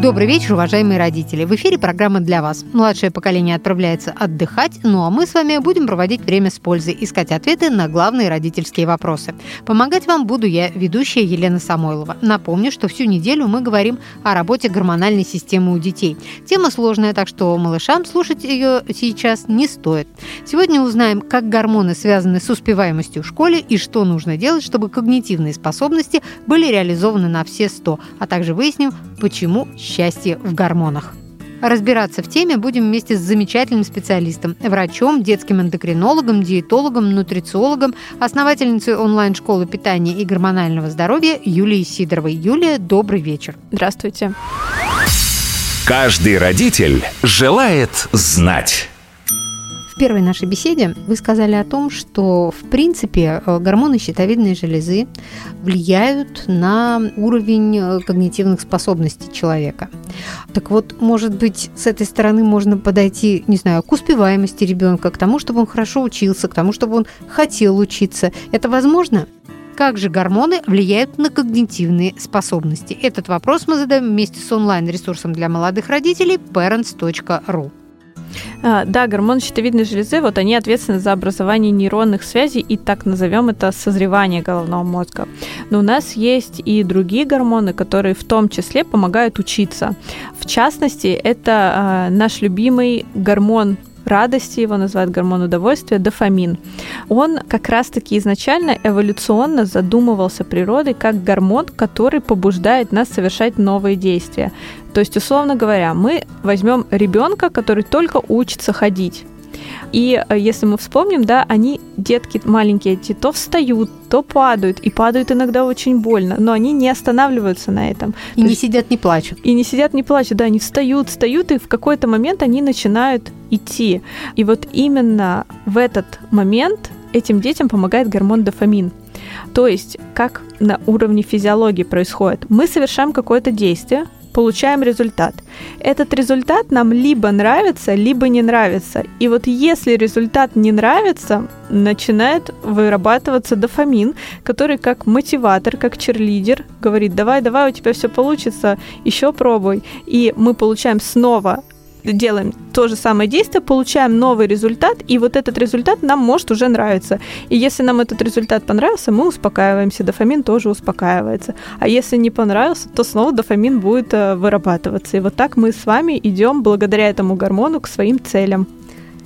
Добрый вечер, уважаемые родители. В эфире программа для вас. Младшее поколение отправляется отдыхать, ну а мы с вами будем проводить время с пользой, искать ответы на главные родительские вопросы. Помогать вам буду я, ведущая Елена Самойлова. Напомню, что всю неделю мы говорим о работе гормональной системы у детей. Тема сложная, так что малышам слушать ее сейчас не стоит. Сегодня узнаем, как гормоны связаны с успеваемостью в школе и что нужно делать, чтобы когнитивные способности были реализованы на все 100, а также выясним, почему счастье в гормонах. Разбираться в теме будем вместе с замечательным специалистом, врачом, детским эндокринологом, диетологом, нутрициологом, основательницей онлайн-школы питания и гормонального здоровья Юлией Сидоровой. Юлия, добрый вечер. Здравствуйте. Каждый родитель желает знать. Первой нашей беседе вы сказали о том, что, в принципе, э, гормоны щитовидной железы влияют на уровень э, когнитивных способностей человека. Так вот, может быть, с этой стороны можно подойти, не знаю, к успеваемости ребенка, к тому, чтобы он хорошо учился, к тому, чтобы он хотел учиться. Это возможно? Как же гормоны влияют на когнитивные способности? Этот вопрос мы задаем вместе с онлайн-ресурсом для молодых родителей parents.ru. А, да, гормоны щитовидной железы, вот они ответственны за образование нейронных связей и так назовем это созревание головного мозга. Но у нас есть и другие гормоны, которые в том числе помогают учиться. В частности, это э, наш любимый гормон радости, его называют гормон удовольствия, дофамин. Он как раз-таки изначально эволюционно задумывался природой как гормон, который побуждает нас совершать новые действия. То есть, условно говоря, мы возьмем ребенка, который только учится ходить. И э, если мы вспомним, да, они, детки маленькие эти, то встают, то падают, и падают иногда очень больно, но они не останавливаются на этом. И то не есть, сидят, не плачут. И не сидят, не плачут, да, они встают, встают, и в какой-то момент они начинают идти. И вот именно в этот момент этим детям помогает гормон дофамин. То есть, как на уровне физиологии происходит. Мы совершаем какое-то действие, получаем результат. Этот результат нам либо нравится, либо не нравится. И вот если результат не нравится, начинает вырабатываться дофамин, который как мотиватор, как черлидер говорит, давай, давай, у тебя все получится, еще пробуй. И мы получаем снова делаем то же самое действие, получаем новый результат, и вот этот результат нам может уже нравиться. И если нам этот результат понравился, мы успокаиваемся, дофамин тоже успокаивается. А если не понравился, то снова дофамин будет э, вырабатываться. И вот так мы с вами идем благодаря этому гормону к своим целям.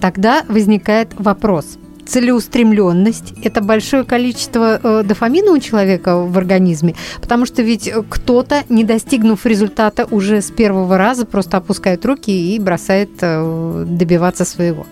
Тогда возникает вопрос – целеустремленность, это большое количество э, дофамина у человека в организме, потому что ведь кто-то, не достигнув результата уже с первого раза, просто опускает руки и бросает э, добиваться своего.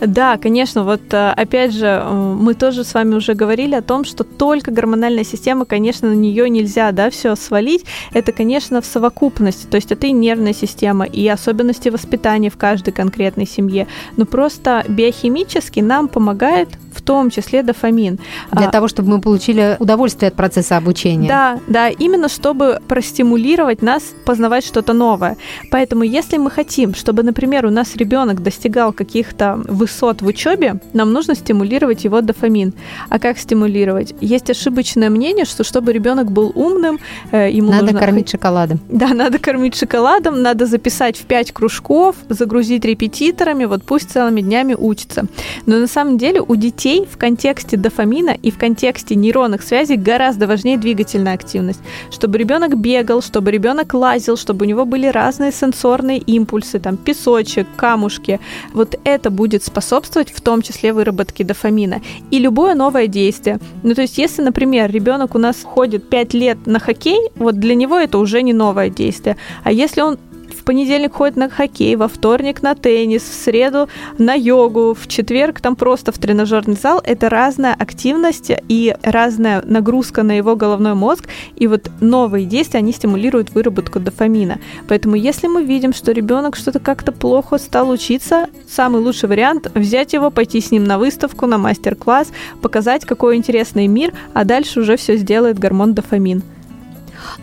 Да, конечно, вот э, опять же, э, мы тоже с вами уже говорили о том, что только гормональная система, конечно, на нее нельзя, да, все свалить. Это, конечно, в совокупности, то есть это и нервная система, и особенности воспитания в каждой конкретной семье. Но просто биохимически нам помогает том числе дофамин. Для а, того, чтобы мы получили удовольствие от процесса обучения. Да, да, именно чтобы простимулировать нас познавать что-то новое. Поэтому, если мы хотим, чтобы, например, у нас ребенок достигал каких-то высот в учебе, нам нужно стимулировать его дофамин. А как стимулировать? Есть ошибочное мнение, что чтобы ребенок был умным, э, ему надо нужно... кормить шоколадом. Да, надо кормить шоколадом, надо записать в 5 кружков, загрузить репетиторами, вот пусть целыми днями учится. Но на самом деле у детей в контексте дофамина и в контексте нейронных связей гораздо важнее двигательная активность. Чтобы ребенок бегал, чтобы ребенок лазил, чтобы у него были разные сенсорные импульсы, там песочек, камушки. Вот это будет способствовать в том числе выработке дофамина. И любое новое действие. Ну, то есть, если, например, ребенок у нас ходит 5 лет на хоккей, вот для него это уже не новое действие. А если он в понедельник ходит на хоккей, во вторник на теннис, в среду на йогу, в четверг там просто в тренажерный зал. Это разная активность и разная нагрузка на его головной мозг. И вот новые действия, они стимулируют выработку дофамина. Поэтому если мы видим, что ребенок что-то как-то плохо стал учиться, самый лучший вариант взять его, пойти с ним на выставку, на мастер-класс, показать, какой интересный мир, а дальше уже все сделает гормон дофамин.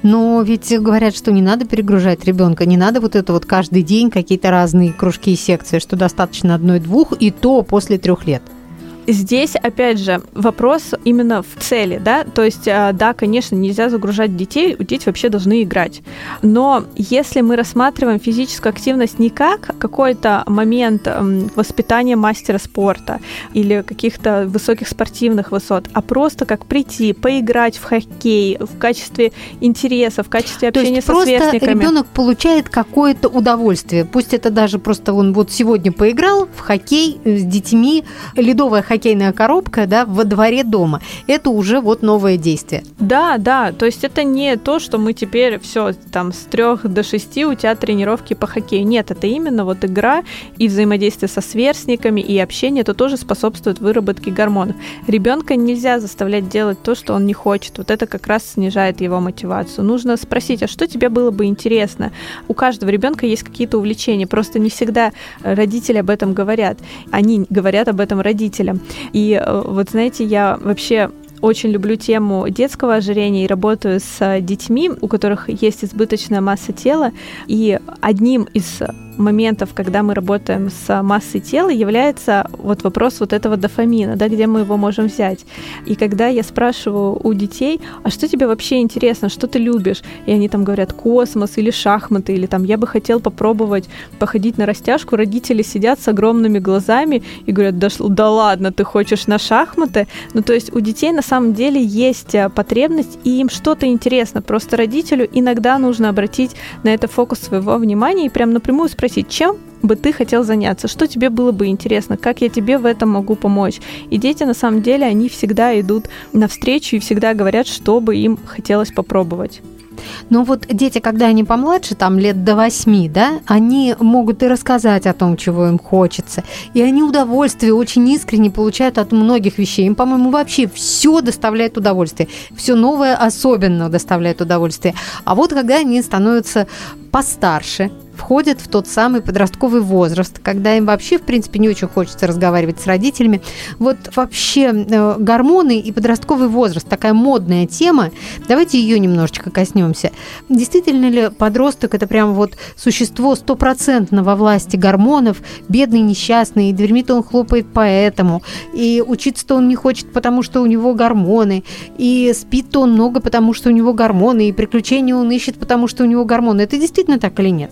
Но ведь говорят, что не надо перегружать ребенка, не надо вот это вот каждый день какие-то разные кружки и секции, что достаточно одной-двух, и то после трех лет. Здесь, опять же, вопрос именно в цели, да, то есть, э, да, конечно, нельзя загружать детей, дети вообще должны играть, но если мы рассматриваем физическую активность не как какой-то момент воспитания мастера спорта или каких-то высоких спортивных высот, а просто как прийти, поиграть в хоккей в качестве интереса, в качестве общения то есть со сверстниками. ребенок получает какое-то удовольствие, пусть это даже просто он вот сегодня поиграл в хоккей с детьми, ледовая хоккейная коробка, да, во дворе дома. Это уже вот новое действие. Да, да, то есть это не то, что мы теперь все там с трех до шести у тебя тренировки по хоккею. Нет, это именно вот игра и взаимодействие со сверстниками и общение, это тоже способствует выработке гормонов. Ребенка нельзя заставлять делать то, что он не хочет. Вот это как раз снижает его мотивацию. Нужно спросить, а что тебе было бы интересно? У каждого ребенка есть какие-то увлечения, просто не всегда родители об этом говорят. Они говорят об этом родителям. И э, вот знаете, я вообще очень люблю тему детского ожирения и работаю с детьми, у которых есть избыточная масса тела. И одним из моментов, когда мы работаем с массой тела, является вот вопрос вот этого дофамина, да, где мы его можем взять. И когда я спрашиваю у детей, а что тебе вообще интересно, что ты любишь, и они там говорят космос или шахматы, или там я бы хотел попробовать походить на растяжку, родители сидят с огромными глазами и говорят, да, да ладно, ты хочешь на шахматы? Ну, то есть у детей на самом деле есть э, потребность, и им что-то интересно. Просто родителю иногда нужно обратить на это фокус своего внимания и прям напрямую спросить, чем бы ты хотел заняться, что тебе было бы интересно, как я тебе в этом могу помочь. И дети, на самом деле, они всегда идут навстречу и всегда говорят, что бы им хотелось попробовать. Но вот дети, когда они помладше, там лет до восьми, да, они могут и рассказать о том, чего им хочется. И они удовольствие очень искренне получают от многих вещей. Им, по-моему, вообще все доставляет удовольствие. Все новое особенно доставляет удовольствие. А вот когда они становятся постарше, входят в тот самый подростковый возраст, когда им вообще, в принципе, не очень хочется разговаривать с родителями. Вот вообще э, гормоны и подростковый возраст, такая модная тема, давайте ее немножечко коснемся. Действительно ли подросток это прям вот существо стопроцентно во власти гормонов, бедный, несчастный, и дверьми-то он хлопает поэтому, и учиться-то он не хочет, потому что у него гормоны, и спит-то он много, потому что у него гормоны, и приключения он ищет, потому что у него гормоны. Это действительно так или нет?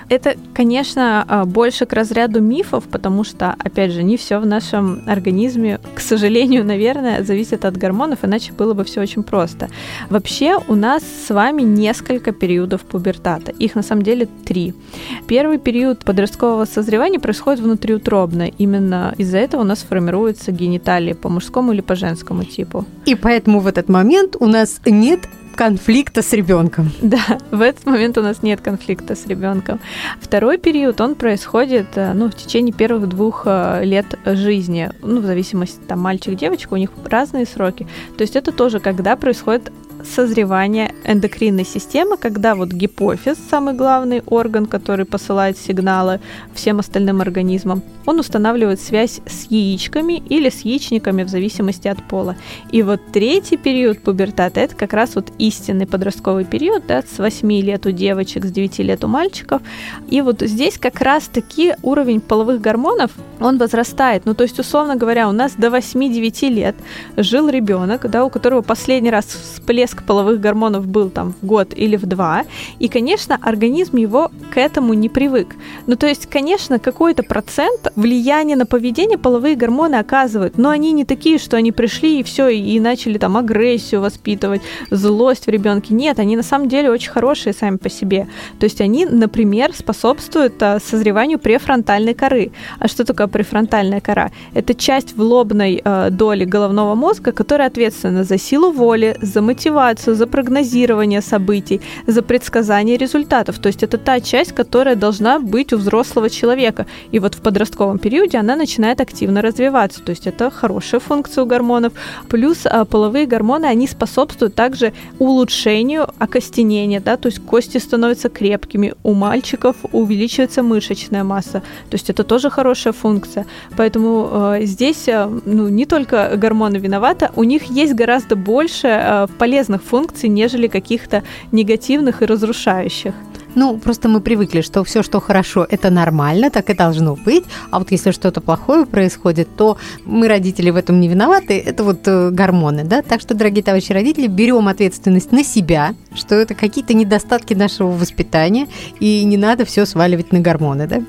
Это, конечно, а, больше к разряду мифов, потому что, опять же, не все в нашем организме, к сожалению, наверное, зависит от гормонов, иначе было бы все очень просто. Вообще у нас с вами несколько периодов пубертата. Их на самом деле три. Первый период подросткового созревания происходит внутриутробно. Именно из-за этого у нас формируются гениталии по мужскому или по женскому типу. И поэтому в этот момент у нас нет конфликта с ребенком. Да, в этот момент у нас нет конфликта с ребенком. Второй период, он происходит э, ну, в течение первых двух э, лет жизни, ну, в зависимости, там, мальчик-девочка, у них разные сроки. То есть это тоже, когда происходит созревания эндокринной системы, когда вот гипофиз, самый главный орган, который посылает сигналы всем остальным организмам, он устанавливает связь с яичками или с яичниками в зависимости от пола. И вот третий период пубертата – это как раз вот истинный подростковый период, да, с 8 лет у девочек, с 9 лет у мальчиков. И вот здесь как раз-таки уровень половых гормонов, он возрастает. Ну, то есть, условно говоря, у нас до 8-9 лет жил ребенок, да, у которого последний раз всплеск всплеск половых гормонов был там в год или в два, и, конечно, организм его к этому не привык. Ну, то есть, конечно, какой-то процент влияния на поведение половые гормоны оказывают, но они не такие, что они пришли и все, и начали там агрессию воспитывать, злость в ребенке. Нет, они на самом деле очень хорошие сами по себе. То есть они, например, способствуют а, созреванию префронтальной коры. А что такое префронтальная кора? Это часть в лобной э, доли головного мозга, которая ответственна за силу воли, за мотивацию, мотивацию, за прогнозирование событий, за предсказание результатов. То есть это та часть, которая должна быть у взрослого человека. И вот в подростковом периоде она начинает активно развиваться. То есть это хорошая функция у гормонов. Плюс а, половые гормоны, они способствуют также улучшению окостенения, да, то есть кости становятся крепкими, у мальчиков увеличивается мышечная масса. То есть это тоже хорошая функция. Поэтому э, здесь э, ну, не только гормоны виноваты, у них есть гораздо больше э, полезных полезных функций, нежели каких-то негативных и разрушающих. Ну, просто мы привыкли, что все, что хорошо, это нормально, так и должно быть. А вот если что-то плохое происходит, то мы, родители, в этом не виноваты. Это вот э, гормоны, да? Так что, дорогие товарищи родители, берем ответственность на себя, что это какие-то недостатки нашего воспитания, и не надо все сваливать на гормоны, да?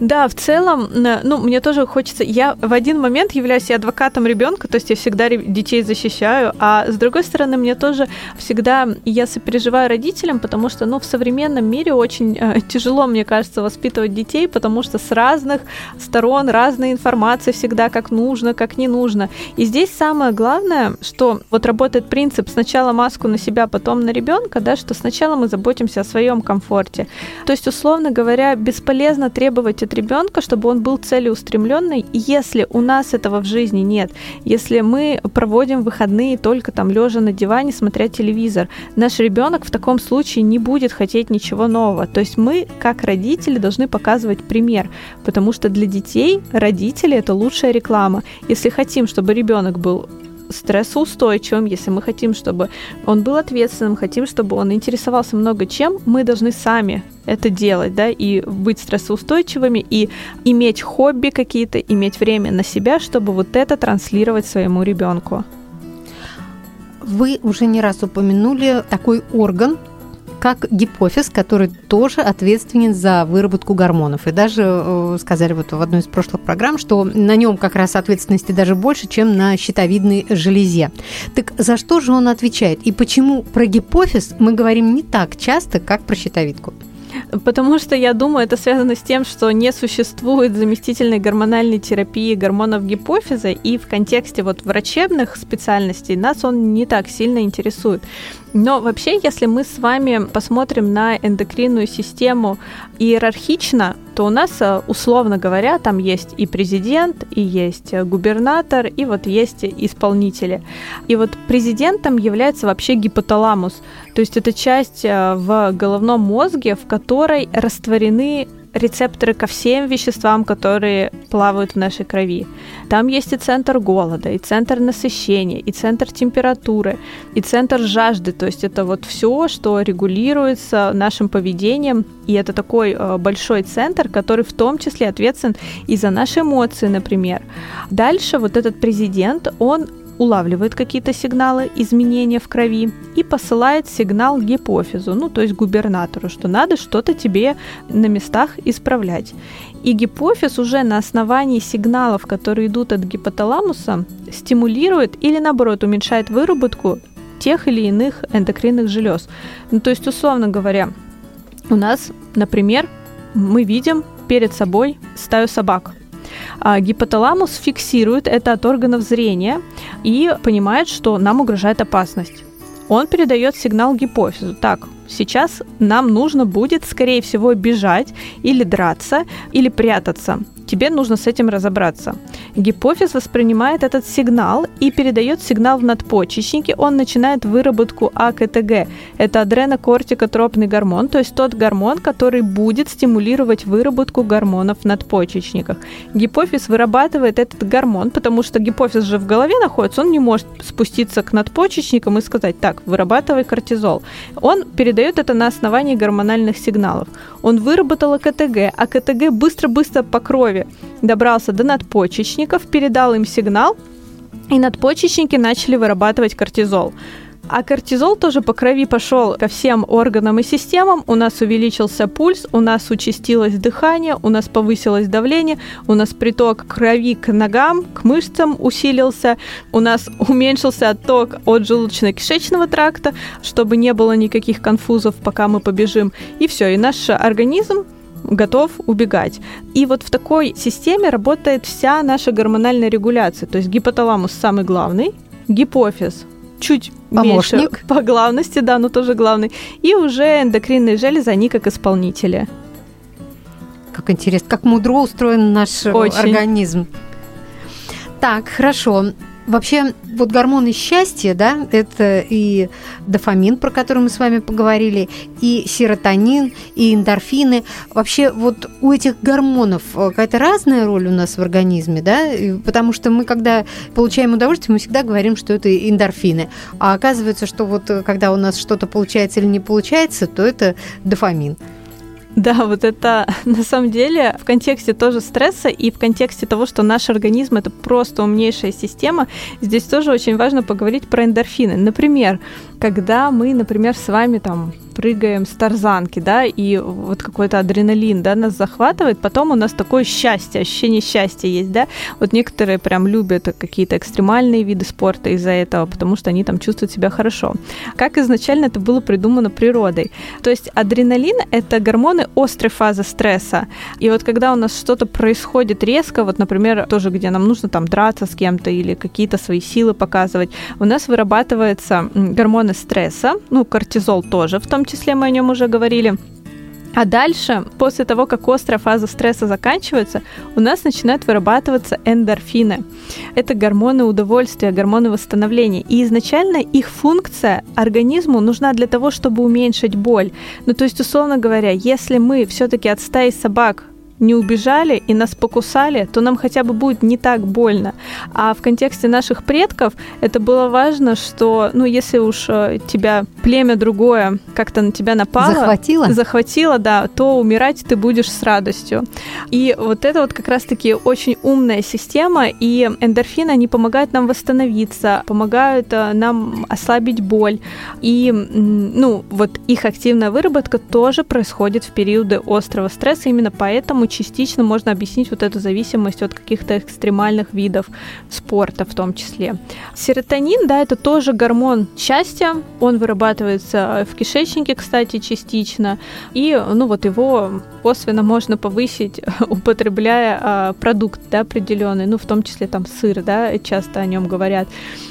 Да, в целом, ну, мне тоже хочется... Я в один момент являюсь и адвокатом ребенка, то есть я всегда детей защищаю, а с другой стороны, мне тоже всегда... Я сопереживаю родителям, потому что, ну, в современном мире очень э, тяжело, мне кажется, воспитывать детей, потому что с разных сторон разная информация всегда как нужно, как не нужно. И здесь самое главное, что вот работает принцип сначала маску на себя, потом на ребенка, да, что сначала мы заботимся о своем комфорте. То есть, условно говоря, бесполезно требовать требовать от ребенка, чтобы он был целеустремленный, если у нас этого в жизни нет, если мы проводим выходные только там лежа на диване, смотря телевизор, наш ребенок в таком случае не будет хотеть ничего нового. То есть мы, как родители, должны показывать пример, потому что для детей родители это лучшая реклама. Если хотим, чтобы ребенок был стрессоустойчивым, если мы хотим, чтобы он был ответственным, хотим, чтобы он интересовался много чем, мы должны сами это делать, да, и быть стрессоустойчивыми, и иметь хобби какие-то, иметь время на себя, чтобы вот это транслировать своему ребенку. Вы уже не раз упомянули такой орган, как гипофиз, который тоже ответственен за выработку гормонов. И даже э, сказали вот в одной из прошлых программ, что на нем как раз ответственности даже больше, чем на щитовидной железе. Так за что же он отвечает? И почему про гипофиз мы говорим не так часто, как про щитовидку? Потому что, я думаю, это связано с тем, что не существует заместительной гормональной терапии гормонов гипофиза, и в контексте вот врачебных специальностей нас он не так сильно интересует. Но вообще, если мы с вами посмотрим на эндокринную систему иерархично, то у нас, э, условно говоря, там есть и президент, и есть губернатор, и вот есть исполнители. И вот президентом является вообще гипоталамус. То есть это часть э, в головном мозге, в которой растворены рецепторы ко всем веществам, которые плавают в нашей крови. Там есть и центр голода, и центр насыщения, и центр температуры, и центр жажды. То есть это вот все, что регулируется нашим поведением. И это такой э, большой центр, который в том числе ответственен и за наши эмоции, например. Дальше вот этот президент, он улавливает какие-то сигналы изменения в крови и посылает сигнал гипофизу, ну то есть губернатору, что надо что-то тебе на местах исправлять. И гипофиз уже на основании сигналов, которые идут от гипоталамуса, стимулирует или наоборот уменьшает выработку тех или иных эндокринных желез. Ну, то есть, условно говоря, у нас, например, мы видим перед собой стаю собак. А гипоталамус фиксирует это от органов зрения и понимает, что нам угрожает опасность. Он передает сигнал гипофизу. Так, сейчас нам нужно будет, скорее всего, бежать или драться, или прятаться тебе нужно с этим разобраться. Гипофиз воспринимает этот сигнал и передает сигнал в надпочечники. Он начинает выработку АКТГ. Это адренокортикотропный гормон, то есть тот гормон, который будет стимулировать выработку гормонов в надпочечниках. Гипофиз вырабатывает этот гормон, потому что гипофиз же в голове находится, он не может спуститься к надпочечникам и сказать, так, вырабатывай кортизол. Он передает это на основании гормональных сигналов. Он выработал АКТГ, а КТГ быстро-быстро по крови добрался до надпочечников, передал им сигнал, и надпочечники начали вырабатывать кортизол. А кортизол тоже по крови пошел ко всем органам и системам. У нас увеличился пульс, у нас участилось дыхание, у нас повысилось давление, у нас приток крови к ногам, к мышцам усилился, у нас уменьшился отток от желудочно-кишечного тракта, чтобы не было никаких конфузов, пока мы побежим. И все, и наш организм готов убегать. И вот в такой системе работает вся наша гормональная регуляция. То есть гипоталамус самый главный, гипофиз чуть Помощник. меньше по главности, да, но тоже главный. И уже эндокринные железы, они как исполнители. Как интересно, как мудро устроен наш Очень. организм. Так, хорошо. Вообще, вот гормоны счастья, да, это и дофамин, про который мы с вами поговорили, и серотонин, и эндорфины. Вообще, вот у этих гормонов э, какая-то разная роль у нас в организме, да, потому что мы, когда получаем удовольствие, мы всегда говорим, что это эндорфины. А оказывается, что вот э, когда у нас что-то получается или не получается, то это дофамин. Да, вот это на самом деле в контексте тоже стресса и в контексте того, что наш организм это просто умнейшая система, здесь тоже очень важно поговорить про эндорфины. Например, когда мы, например, с вами там прыгаем с тарзанки, да, и вот какой-то адреналин, да, нас захватывает, потом у нас такое счастье, ощущение счастья есть, да. Вот некоторые прям любят какие-то экстремальные виды спорта из-за этого, потому что они там чувствуют себя хорошо. Как изначально это было придумано природой. То есть адреналин — это гормоны острой фазы стресса. И вот когда у нас что-то происходит резко, вот, например, тоже где нам нужно там драться с кем-то или какие-то свои силы показывать, у нас вырабатывается гормоны стресса, ну, кортизол тоже в том числе мы о нем уже говорили. А дальше, после того, как острая фаза стресса заканчивается, у нас начинают вырабатываться эндорфины. Это гормоны удовольствия, гормоны восстановления. И изначально их функция организму нужна для того, чтобы уменьшить боль. Ну, то есть, условно говоря, если мы все-таки от стаи собак не убежали и нас покусали, то нам хотя бы будет не так больно. А в контексте наших предков это было важно, что, ну, если уж э, тебя племя другое как-то на тебя напало... Захватило? Захватило, да, то умирать ты будешь с радостью. И вот это вот как раз-таки очень умная система, и эндорфины, они помогают нам восстановиться, помогают э, нам ослабить боль. И, ну, вот их активная выработка тоже происходит в периоды острого стресса, именно поэтому частично можно объяснить вот эту зависимость от каких-то экстремальных видов спорта в том числе. Серотонин, да, это тоже гормон счастья, он вырабатывается в кишечнике, кстати, частично, и, ну, вот его косвенно можно повысить, употребляя а, продукт, да, определенный, ну, в том числе там сыр, да, часто о нем говорят.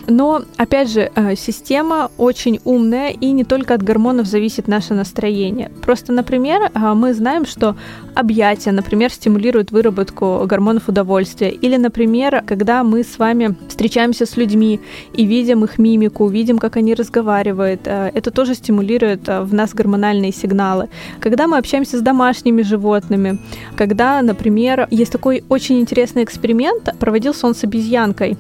Но, опять же, э, система очень умная, и не только от гормонов зависит наше настроение. Просто, например, а, мы знаем, что объятия, например, стимулируют выработку гормонов удовольствия. Или, например, когда мы с вами встречаемся с людьми и видим их мимику, видим, как они разговаривают, э, это тоже стимулирует э, в нас гормональные сигналы. Когда мы общаемся с домашними животными, когда, например, есть такой очень интересный эксперимент, проводился он с обезьянкой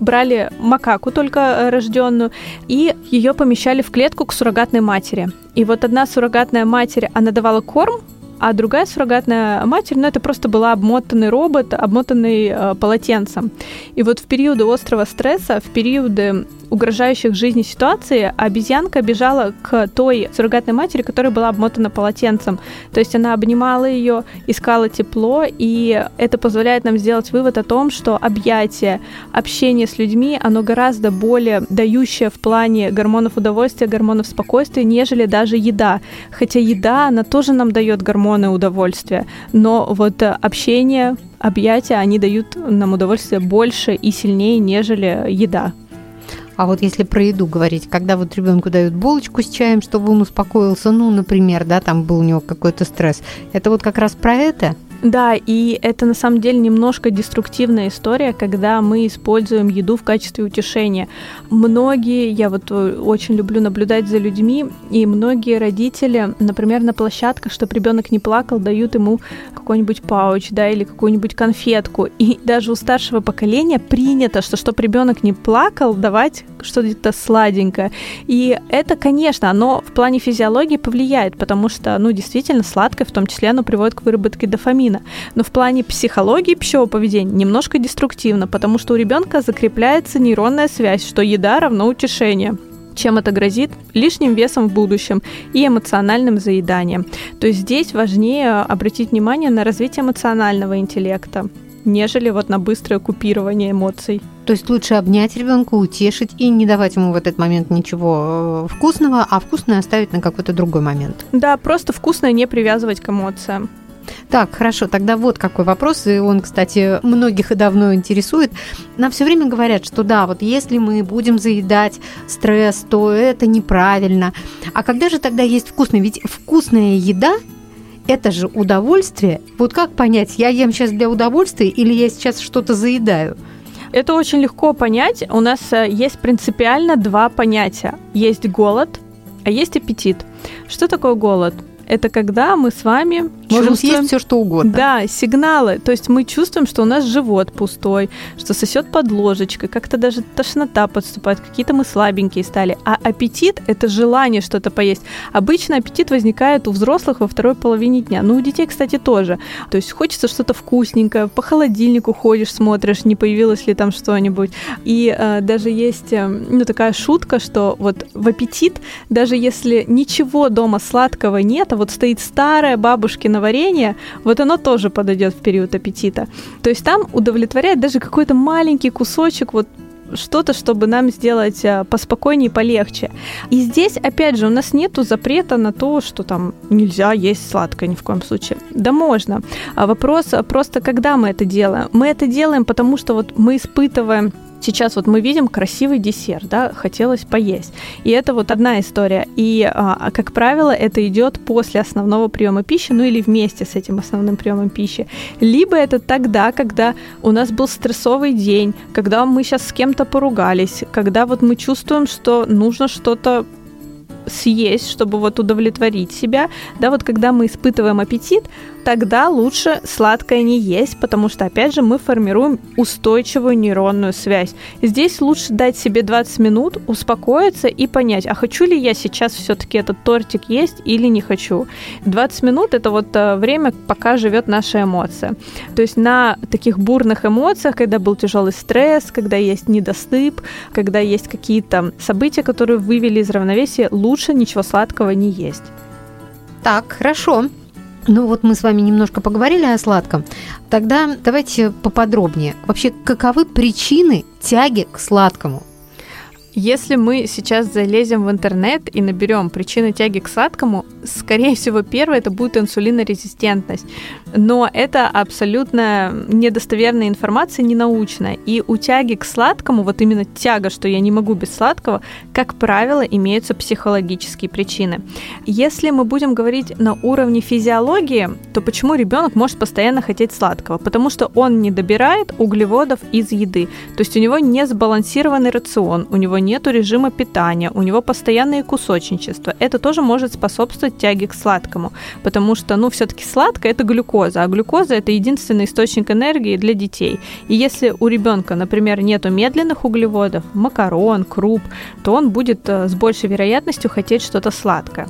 брали макаку только э, рожденную и ее помещали в клетку к суррогатной матери. И вот одна суррогатная матерь, она давала корм а другая суррогатная матерь, ну, это просто была обмотанный робот, обмотанный э, полотенцем. И вот в периоды острого стресса, в периоды угрожающих жизни ситуации обезьянка бежала к той суррогатной матери, которая была обмотана полотенцем. То есть она обнимала ее, искала тепло, и это позволяет нам сделать вывод о том, что объятие, общение с людьми, оно гораздо более дающее в плане гормонов удовольствия, гормонов спокойствия, нежели даже еда. Хотя еда, она тоже нам дает гормоны удовольствия, но вот общение, объятия, они дают нам удовольствие больше и сильнее, нежели еда. А вот если про еду говорить, когда вот ребенку дают булочку с чаем, чтобы он успокоился, ну, например, да, там был у него какой-то стресс, это вот как раз про это? Да, и это на самом деле немножко деструктивная история, когда мы используем еду в качестве утешения. Многие, я вот э, очень люблю наблюдать за людьми, и многие родители, например, на площадках, чтобы ребенок не плакал, дают ему какой-нибудь пауч, да, или какую-нибудь конфетку. И даже у старшего поколения принято, что чтобы ребенок не плакал, давать что-то сладенькое. И это, конечно, оно в плане физиологии повлияет, потому что, ну, действительно, сладкое в том числе оно приводит к выработке дофамина. Но в плане психологии пищевого поведения немножко деструктивно, потому что у ребенка закрепляется нейронная связь, что еда равно утешение чем это грозит? Лишним весом в будущем и эмоциональным заеданием. То есть здесь важнее обратить внимание на развитие эмоционального интеллекта, нежели вот на быстрое купирование эмоций. То есть лучше обнять ребенка, утешить и не давать ему в этот момент ничего э, вкусного, а вкусное оставить на какой-то другой момент. Да, просто вкусное не привязывать к эмоциям. Так, хорошо, тогда вот какой вопрос, и он, кстати, многих и давно интересует. Нам все время говорят, что да, вот если мы будем заедать стресс, то это неправильно. А когда же тогда есть вкусное? Ведь вкусная еда это же удовольствие. Вот как понять, я ем сейчас для удовольствия или я сейчас что-то заедаю? Это очень легко понять. У нас э, есть принципиально два понятия. Есть голод, а есть аппетит. Что такое голод? Это когда мы с вами Можем чувствуем... съесть все, что угодно. Да, сигналы. То есть мы чувствуем, что у нас живот пустой, что сосет под ложечкой, как-то даже тошнота подступает, какие-то мы слабенькие стали. А аппетит – это желание что-то поесть. Обычно аппетит возникает у взрослых во второй половине дня. Ну, у детей, кстати, тоже. То есть хочется что-то вкусненькое, по холодильнику ходишь, смотришь, не появилось ли там что-нибудь. И э, даже есть э, ну, такая шутка, что вот в аппетит, даже если ничего дома сладкого нет, а вот стоит старое бабушкино варенье, вот оно тоже подойдет в период аппетита. То есть там удовлетворяет даже какой-то маленький кусочек вот что-то, чтобы нам сделать э, поспокойнее, полегче. И здесь, опять же, у нас нету запрета на то, что там нельзя есть сладкое ни в коем случае. Да можно. А вопрос просто, когда мы это делаем? Мы это делаем, потому что вот мы испытываем сейчас вот мы видим красивый десерт, да, хотелось поесть. И это вот одна история. И, а, как правило, это идет после основного приема пищи, ну или вместе с этим основным приемом пищи. Либо это тогда, когда у нас был стрессовый день, когда мы сейчас с кем-то поругались, когда вот мы чувствуем, что нужно что-то съесть, чтобы вот удовлетворить себя, да, вот когда мы испытываем аппетит, тогда лучше сладкое не есть, потому что, опять же, мы формируем устойчивую нейронную связь. Здесь лучше дать себе 20 минут, успокоиться и понять, а хочу ли я сейчас все-таки этот тортик есть или не хочу. 20 минут это вот э, время, пока живет наша эмоция. То есть на таких бурных эмоциях, когда был тяжелый стресс, когда есть недостып, когда есть какие-то события, которые вывели из равновесия, лучше ничего сладкого не есть. Так, хорошо. Ну вот мы с вами немножко поговорили о сладком. Тогда давайте поподробнее. Вообще, каковы причины тяги к сладкому? Если мы сейчас залезем в интернет и наберем причины тяги к сладкому, скорее всего, первое это будет инсулинорезистентность. Но это абсолютно недостоверная информация, не научная. И у тяги к сладкому, вот именно тяга, что я не могу без сладкого, как правило, имеются психологические причины. Если мы будем говорить на уровне физиологии, то почему ребенок может постоянно хотеть сладкого? Потому что он не добирает углеводов из еды. То есть у него не сбалансированный рацион, у него нет режима питания, у него постоянные кусочничества. Это тоже может способствовать тяге к сладкому, потому что, ну, все-таки сладкое это глюкоза, а глюкоза это единственный источник энергии для детей. И если у ребенка, например, нету медленных углеводов, макарон, круп, то он будет э, с большей вероятностью хотеть что-то сладкое.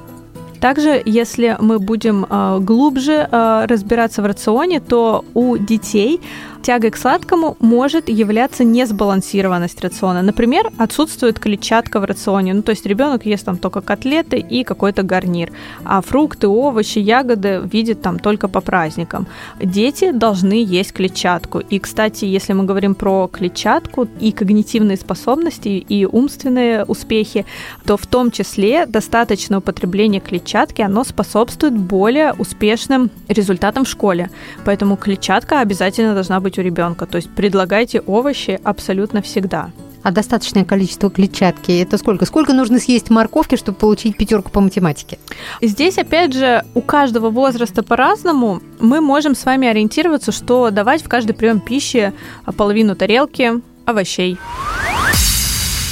Также, если мы будем э, глубже э, разбираться в рационе, то у детей тягой к сладкому может являться несбалансированность рациона. Например, отсутствует клетчатка в рационе. Ну, то есть ребенок ест там только котлеты и какой-то гарнир, а фрукты, овощи, ягоды видит там только по праздникам. Дети должны есть клетчатку. И, кстати, если мы говорим про клетчатку и когнитивные способности, и умственные успехи, то в том числе достаточное употребление клетчатки, оно способствует более успешным результатам в школе. Поэтому клетчатка обязательно должна быть у ребенка. То есть предлагайте овощи абсолютно всегда. А достаточное количество клетчатки это сколько? Сколько нужно съесть морковки, чтобы получить пятерку по математике? Здесь, опять же, у каждого возраста по-разному. Мы можем с вами ориентироваться, что давать в каждый прием пищи половину тарелки овощей.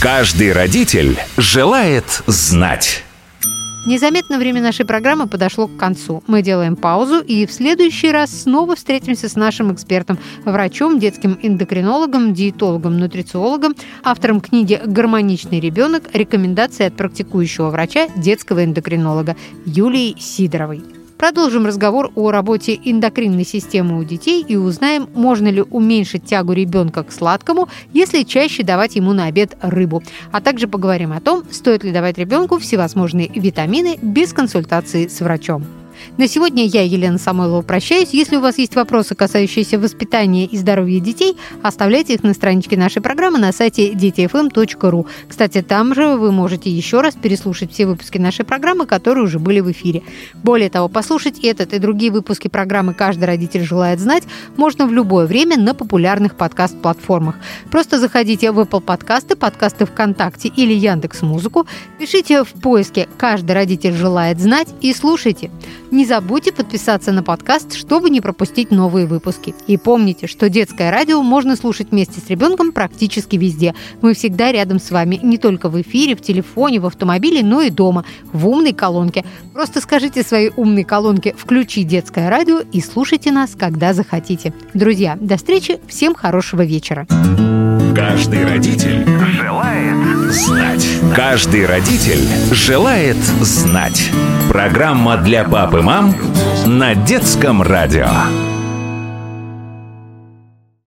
Каждый родитель желает знать. Незаметно время нашей программы подошло к концу. Мы делаем паузу и в следующий раз снова встретимся с нашим экспертом, врачом, детским эндокринологом, диетологом, нутрициологом, автором книги «Гармоничный ребенок. Рекомендации от практикующего врача, детского эндокринолога» Юлией Сидоровой. Продолжим разговор о работе эндокринной системы у детей и узнаем, можно ли уменьшить тягу ребенка к сладкому, если чаще давать ему на обед рыбу. А также поговорим о том, стоит ли давать ребенку всевозможные витамины без консультации с врачом. На сегодня я, Елена Самойлова, прощаюсь. Если у вас есть вопросы, касающиеся воспитания и здоровья детей, оставляйте их на страничке нашей программы на сайте детифм.ру. Кстати, там же вы можете еще раз переслушать все выпуски нашей программы, которые уже были в эфире. Более того, послушать этот и другие выпуски программы «Каждый родитель желает знать» можно в любое время на популярных подкаст-платформах. Просто заходите в Apple подкасты, подкасты ВКонтакте или Яндекс Музыку, пишите в поиске «Каждый родитель желает знать» и слушайте. Не забудьте подписаться на подкаст, чтобы не пропустить новые выпуски. И помните, что детское радио можно слушать вместе с ребенком практически везде. Мы всегда рядом с вами, не только в эфире, в телефоне, в автомобиле, но и дома, в умной колонке. Просто скажите своей умной колонке «Включи детское радио» и слушайте нас, когда захотите. Друзья, до встречи, всем хорошего вечера. Каждый родитель желает знать. Каждый родитель желает знать. Программа для пап и мам на детском радио.